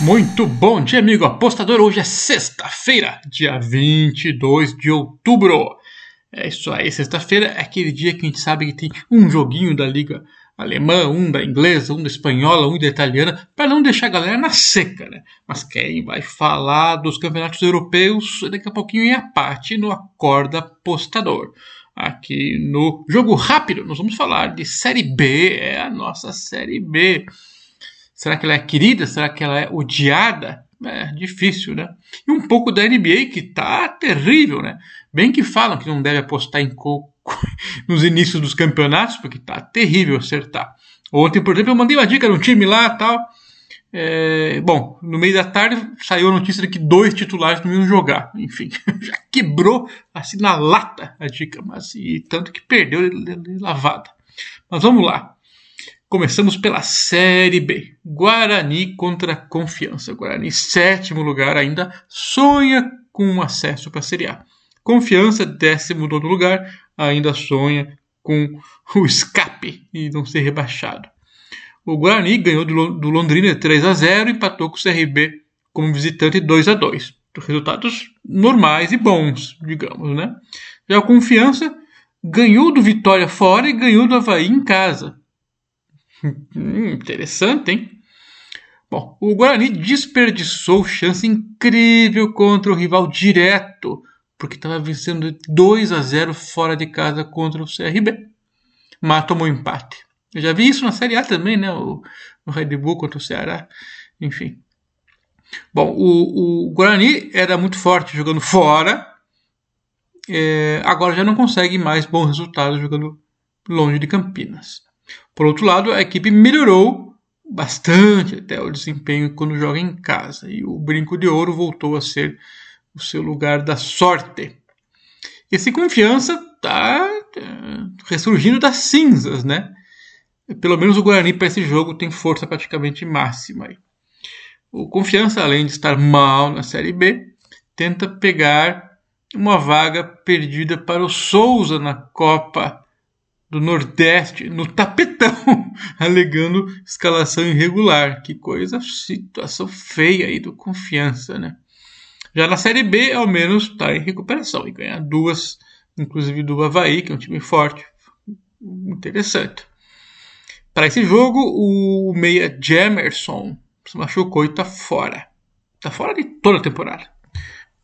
Muito bom dia, amigo apostador. Hoje é sexta-feira, dia 22 de outubro. É isso aí, sexta-feira é aquele dia que a gente sabe que tem um joguinho da Liga Alemã, um da inglesa, um da espanhola, um da italiana, para não deixar a galera na seca, né? Mas quem vai falar dos campeonatos europeus daqui a pouquinho em a parte no Acorda Apostador. Aqui no Jogo Rápido, nós vamos falar de Série B, é a nossa Série B. Será que ela é querida? Será que ela é odiada? É difícil, né? E um pouco da NBA que tá terrível, né? Bem que falam que não deve apostar em coco nos inícios dos campeonatos, porque tá terrível acertar. Ontem, por exemplo, eu mandei uma dica no time lá tal. É, bom, no meio da tarde saiu a notícia de que dois titulares não iam jogar. Enfim, já quebrou assim na lata a dica, mas e tanto que perdeu lavada. Mas vamos lá. Começamos pela Série B. Guarani contra Confiança. Guarani, sétimo lugar, ainda sonha com acesso para a Série A. Confiança, décimo nono lugar, ainda sonha com o escape e não ser rebaixado. O Guarani ganhou do Londrina 3 a 0 e empatou com o CRB como visitante 2 a 2. Resultados normais e bons, digamos, né? Já a Confiança ganhou do Vitória fora e ganhou do Havaí em casa. Interessante, hein? Bom, o Guarani desperdiçou chance incrível contra o rival direto, porque estava vencendo 2 a 0 fora de casa contra o CRB. Mas tomou empate. Eu já vi isso na Série A também, né? O, o Red Bull contra o Ceará. Enfim. Bom, o, o Guarani era muito forte jogando fora. É, agora já não consegue mais bons resultados jogando longe de Campinas. Por outro lado, a equipe melhorou bastante até o desempenho quando joga em casa e o Brinco de Ouro voltou a ser o seu lugar da sorte. Esse confiança está é, ressurgindo das cinzas, né? Pelo menos o Guarani para esse jogo tem força praticamente máxima. O Confiança, além de estar mal na Série B, tenta pegar uma vaga perdida para o Souza na Copa do Nordeste no tapetão, alegando escalação irregular. Que coisa, situação feia aí do confiança, né? Já na Série B, ao menos, está em recuperação e ganha duas, inclusive do Havaí, que é um time forte. Interessante. Para esse jogo, o meia Jamerson se machucou e está fora. Está fora de toda a temporada.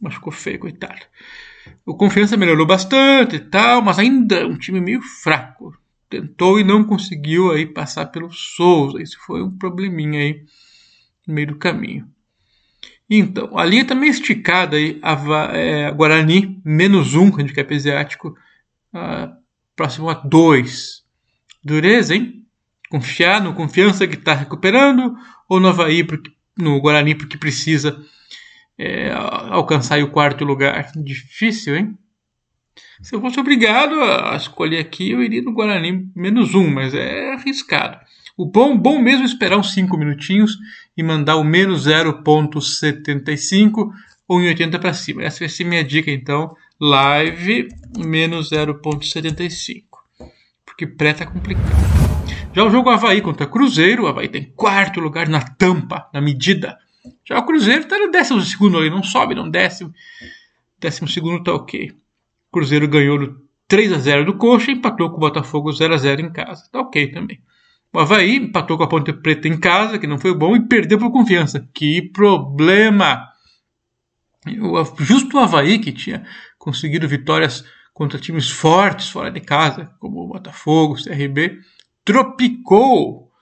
Machucou feio, coitado. O Confiança melhorou bastante e tal, mas ainda um time meio fraco. Tentou e não conseguiu aí passar pelo Souza. Isso foi um probleminha aí no meio do caminho. Então, a linha está meio esticada aí. A, é, Guarani, menos um handicap asiático, próximo a dois. Dureza, hein? Confiar no confiança que está recuperando ou no Havaí, porque, no Guarani, porque precisa é, alcançar o quarto lugar. Difícil, hein? Se eu fosse obrigado a escolher aqui, eu iria no Guarani menos um, mas é arriscado. O bom, bom mesmo é esperar uns 5 minutinhos e mandar o menos 0.75 ou em 80 para cima. Essa vai ser minha dica então. Live menos 0.75. Porque pré tá complicado. Já o jogo Havaí contra Cruzeiro, o Havaí tem quarto lugar na tampa, na medida. Já o Cruzeiro está no décimo segundo ali, não sobe, não desce. Décimo segundo tá ok. O Cruzeiro ganhou no 3 a 0 do Coxa e empatou com o Botafogo 0 a 0 em casa. Tá ok também. O Havaí empatou com a Ponte Preta em casa, que não foi bom, e perdeu por confiança. Que problema! O, justo o Havaí, que tinha conseguido vitórias contra times fortes fora de casa, como o Botafogo, o CRB, tropicou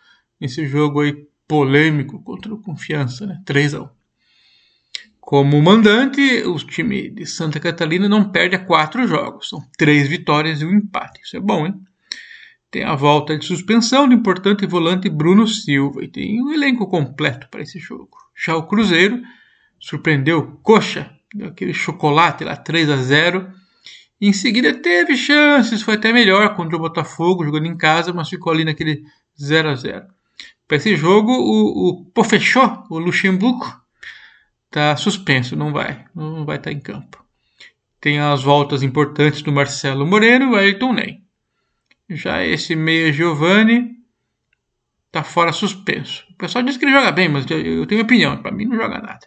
nesse jogo aí polêmico contra o Confiança, né? 3 a 1. Como mandante, o time de Santa Catarina não perde a quatro jogos. São três vitórias e um empate. Isso é bom, hein? Tem a volta de suspensão do importante volante Bruno Silva e tem um elenco completo para esse jogo. Já o Cruzeiro surpreendeu Coxa, aquele chocolate lá 3 a 0. Em seguida teve chances, foi até melhor contra o Botafogo, jogando em casa, mas ficou ali naquele 0 a 0. Para esse jogo, o, o Pofechó, o Luxemburgo, está suspenso, não vai, não vai estar tá em campo. Tem as voltas importantes do Marcelo Moreno e o Ayrton Ney. Já esse meia Giovanni tá fora suspenso. O pessoal diz que ele joga bem, mas eu tenho opinião. Para mim, não joga nada.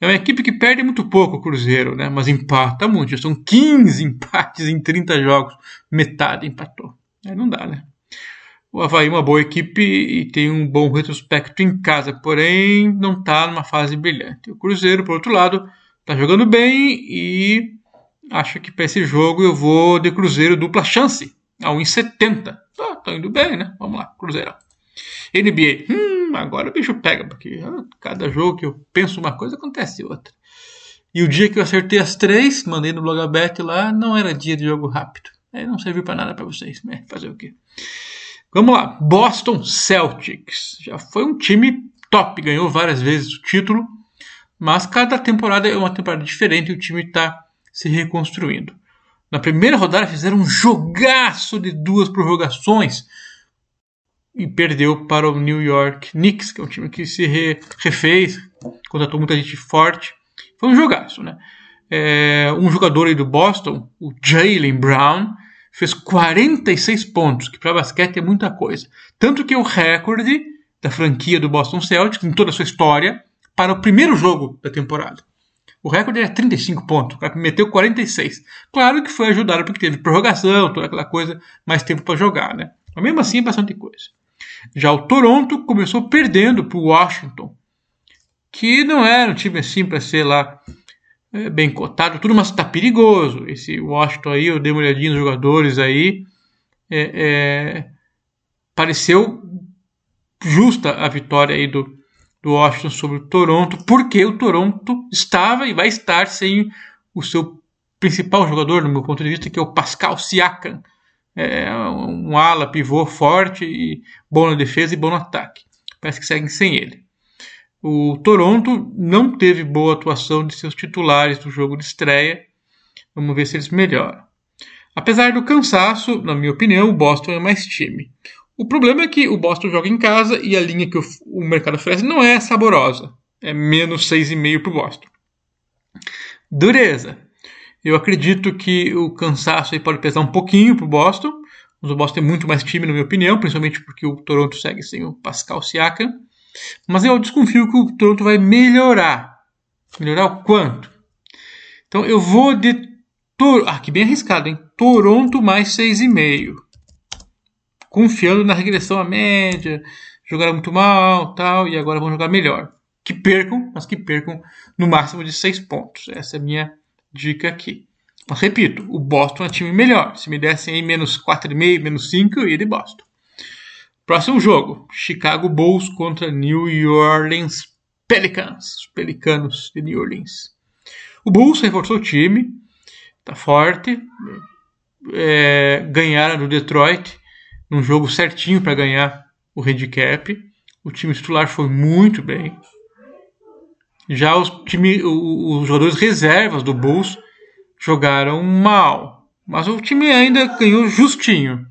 É uma equipe que perde muito pouco o Cruzeiro, né? Mas empata muito. São 15 empates em 30 jogos. Metade empatou. Aí não dá, né? O Havaí é uma boa equipe e tem um bom retrospecto em casa, porém não está numa fase brilhante. O Cruzeiro, por outro lado, está jogando bem e acho que para esse jogo eu vou de Cruzeiro dupla chance, a 1,70. Tá, tá indo bem, né? Vamos lá, Cruzeiro. NBA, hum, agora o bicho pega, porque ah, cada jogo que eu penso uma coisa acontece outra. E o dia que eu acertei as três, mandei no Blogabet lá, não era dia de jogo rápido. Aí não serviu para nada para vocês, né? Fazer o quê? Vamos lá, Boston Celtics. Já foi um time top, ganhou várias vezes o título, mas cada temporada é uma temporada diferente e o time está se reconstruindo. Na primeira rodada fizeram um jogaço de duas prorrogações e perdeu para o New York Knicks, que é um time que se re, refez, contratou muita gente forte. Foi um jogaço, né? É, um jogador aí do Boston, o Jalen Brown, fez 46 pontos, que para basquete é muita coisa. Tanto que é o recorde da franquia do Boston Celtics, em toda a sua história, para o primeiro jogo da temporada. O recorde era 35 pontos, o cara meteu 46. Claro que foi ajudado porque teve prorrogação, toda aquela coisa, mais tempo para jogar, né? Mas mesmo assim é bastante coisa. Já o Toronto começou perdendo para o Washington, que não era um time assim para ser lá é, bem cotado, tudo, mas está perigoso. Esse Washington aí, eu dei uma olhadinha nos jogadores aí, é, é, pareceu justa a vitória aí do, do Washington sobre o Toronto, porque o Toronto estava e vai estar sem o seu principal jogador, no meu ponto de vista, que é o Pascal Siakam é um ala, pivô forte e bom na defesa e bom no ataque. Parece que seguem sem ele. O Toronto não teve boa atuação de seus titulares no jogo de estreia. Vamos ver se eles melhoram. Apesar do cansaço, na minha opinião, o Boston é mais time. O problema é que o Boston joga em casa e a linha que o mercado oferece não é saborosa. É menos 6,5 para o Boston. Dureza. Eu acredito que o cansaço pode pesar um pouquinho para o Boston. Mas o Boston tem muito mais time, na minha opinião, principalmente porque o Toronto segue sem o Pascal Siakam. Mas eu desconfio que o Toronto vai melhorar. Melhorar o quanto? Então eu vou de. Tor... Ah, que bem arriscado, hein? Toronto mais 6,5. Confiando na regressão à média. Jogaram muito mal, tal, e agora vão jogar melhor. Que percam, mas que percam no máximo de 6 pontos. Essa é a minha dica aqui. Mas repito, o Boston é um time melhor. Se me dessem aí menos 4,5, menos 5, eu ia de Boston. Próximo jogo: Chicago Bulls contra New Orleans Pelicans. Os Pelicanos de New Orleans. O Bulls reforçou o time, tá forte. É, ganharam do Detroit num jogo certinho para ganhar o handicap. O time titular foi muito bem. Já os, time, os jogadores reservas do Bulls jogaram mal, mas o time ainda ganhou justinho.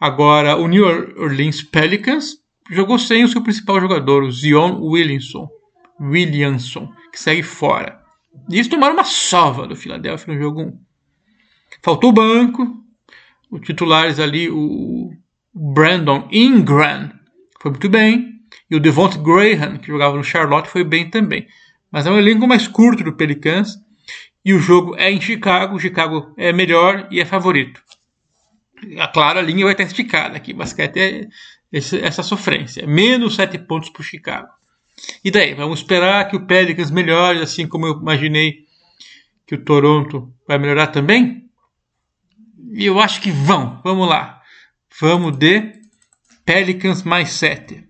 Agora, o New Orleans Pelicans jogou sem o seu principal jogador, o Zion Williamson, Williamson que segue fora. E eles tomaram uma sova do Philadelphia no jogo 1. Faltou o banco, os titulares ali, o Brandon Ingram foi muito bem. E o Devonta Graham, que jogava no Charlotte, foi bem também. Mas é um elenco mais curto do Pelicans. E o jogo é em Chicago. Chicago é melhor e é favorito. A clara linha vai estar esticada aqui. Basquete é essa sofrência. Menos 7 pontos para o Chicago. E daí? Vamos esperar que o Pelicans melhore, assim como eu imaginei que o Toronto vai melhorar também? E eu acho que vão. Vamos lá. Vamos de Pelicans mais 7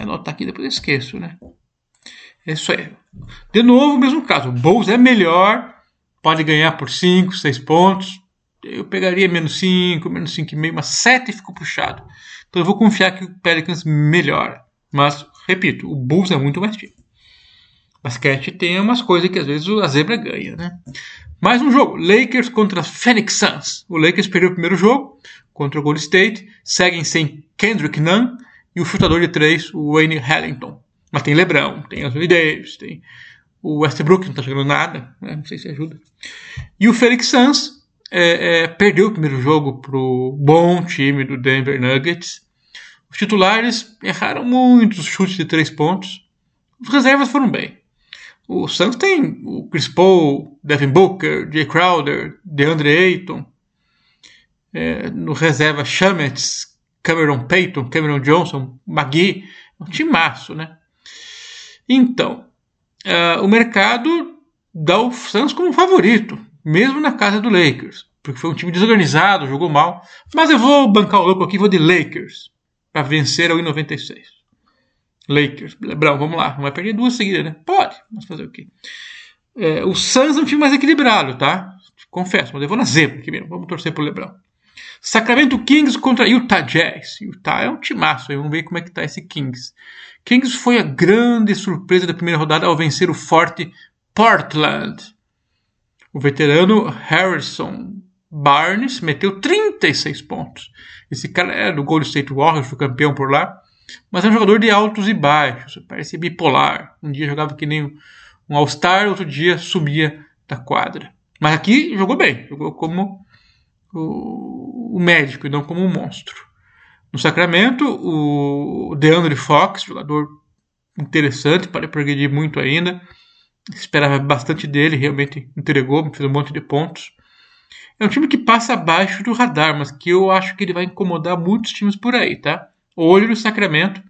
anotar aqui, depois eu esqueço, né? É isso aí. De novo, mesmo caso. O Bulls é melhor, pode ganhar por 5, 6 pontos. Eu pegaria menos 5, menos 5,5, mas 7 ficou puxado. Então eu vou confiar que o Pelicans melhora. Mas, repito, o Bulls é muito mais time. Basquete tem umas coisas que às vezes a zebra ganha, né? Mais um jogo. Lakers contra Phoenix Suns. O Lakers perdeu o primeiro jogo contra o Golden State. Seguem sem Kendrick Nunn e o chutador de três, o Wayne Hallington. Mas tem Lebrão, tem Anthony Davis, tem o Westbrook, não tá jogando nada, né? não sei se ajuda. E o Felix Suns é, é, perdeu o primeiro jogo pro bom time do Denver Nuggets. Os titulares erraram muitos chutes de três pontos. Os reservas foram bem. O Santos tem o Chris Paul, Devin Booker, Jay Crowder, DeAndre Ayton. É, no reserva Chamets, Cameron Payton, Cameron Johnson, Magui. Um timaço, né? Então, uh, o mercado dá o Santos como favorito, mesmo na casa do Lakers. Porque foi um time desorganizado, jogou mal. Mas eu vou bancar o louco aqui, vou de Lakers. Para vencer ao 96. Lakers. Lebron, vamos lá. Não vai perder duas seguidas, né? Pode. Mas fazer o quê? É, o Suns é um time mais equilibrado, tá? Confesso, mas eu vou na zebra aqui mesmo. Vamos torcer pro Lebron. Sacramento Kings contra Utah Jazz. Utah é um timaço aí. Vamos ver como é que tá esse Kings. Kings foi a grande surpresa da primeira rodada ao vencer o forte Portland. O veterano Harrison Barnes meteu 36 pontos. Esse cara é do Golden State Warriors, foi campeão por lá, mas é um jogador de altos e baixos, parece bipolar. Um dia jogava que nem um All-Star, outro dia subia da quadra. Mas aqui jogou bem, jogou como o médico e não como um monstro. No Sacramento, o DeAndre Fox, jogador interessante, para progredir muito ainda. Esperava bastante dele, realmente entregou, fez um monte de pontos. É um time que passa abaixo do radar, mas que eu acho que ele vai incomodar muitos times por aí, tá? Olho no Sacramento,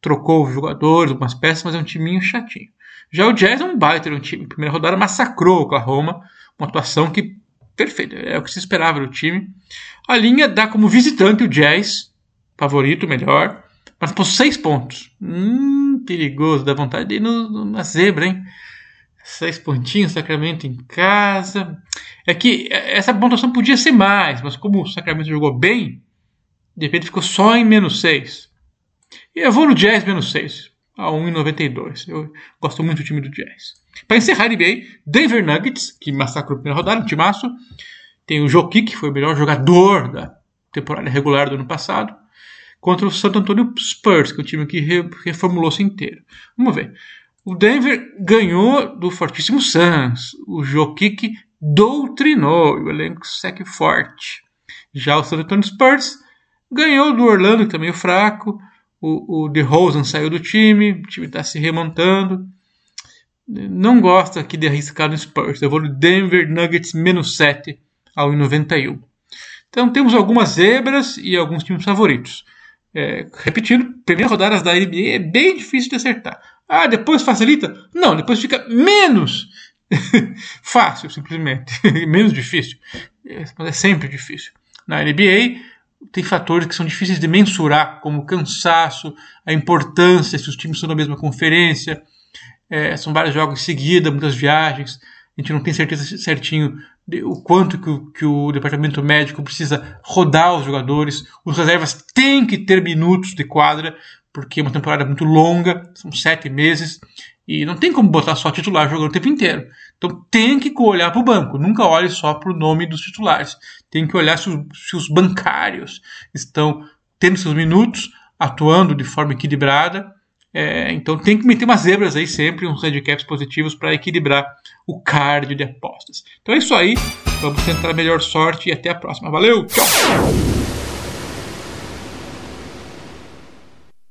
trocou jogadores, algumas peças, mas é um timinho chatinho. Já o Jazz é um baita um time. Primeira rodada massacrou o Oklahoma, uma atuação que perfeita, é o que se esperava do time. A linha dá como visitante o Jazz, favorito, melhor, mas por seis pontos. Hum, perigoso, dá vontade de ir no, na zebra, hein? Seis pontinhos, Sacramento em casa. É que essa pontuação podia ser mais, mas como o Sacramento jogou bem, de repente ficou só em menos seis. E eu vou no Jazz menos seis, a 1,92. Eu gosto muito do time do Jazz. Para encerrar a NBA, Denver Nuggets, que massacrou a primeira rodada, um timaço. Tem o Jokic, que foi o melhor jogador da temporada regular do ano passado. Contra o Santo Antonio Spurs, que é um time que reformulou-se inteiro. Vamos ver. O Denver ganhou do fortíssimo Suns. O Jokic doutrinou o elenco segue forte. Já o San Antonio Spurs ganhou do Orlando, que tá meio fraco. O, o DeRozan saiu do time, o time está se remontando. Não gosto aqui de arriscar no Spurs. Eu vou no Denver Nuggets menos 7 ao 91. Então temos algumas zebras e alguns times favoritos. É, repetindo, primeiras rodadas da NBA é bem difícil de acertar. Ah, depois facilita? Não, depois fica menos fácil, simplesmente. menos difícil. Mas é sempre difícil. Na NBA, tem fatores que são difíceis de mensurar, como o cansaço, a importância, se os times são da mesma conferência. É, são vários jogos em seguida, muitas viagens. A gente não tem certeza certinho de, o quanto que o, que o, departamento médico precisa rodar os jogadores. Os reservas têm que ter minutos de quadra, porque é uma temporada muito longa, são sete meses, e não tem como botar só titular jogando o tempo inteiro. Então tem que olhar para o banco, nunca olhe só para o nome dos titulares. Tem que olhar se os, se os bancários estão tendo seus minutos, atuando de forma equilibrada. É, então tem que meter umas zebras aí sempre, uns handicaps positivos para equilibrar o card de apostas. Então é isso aí, vamos tentar melhor sorte e até a próxima. Valeu, tchau!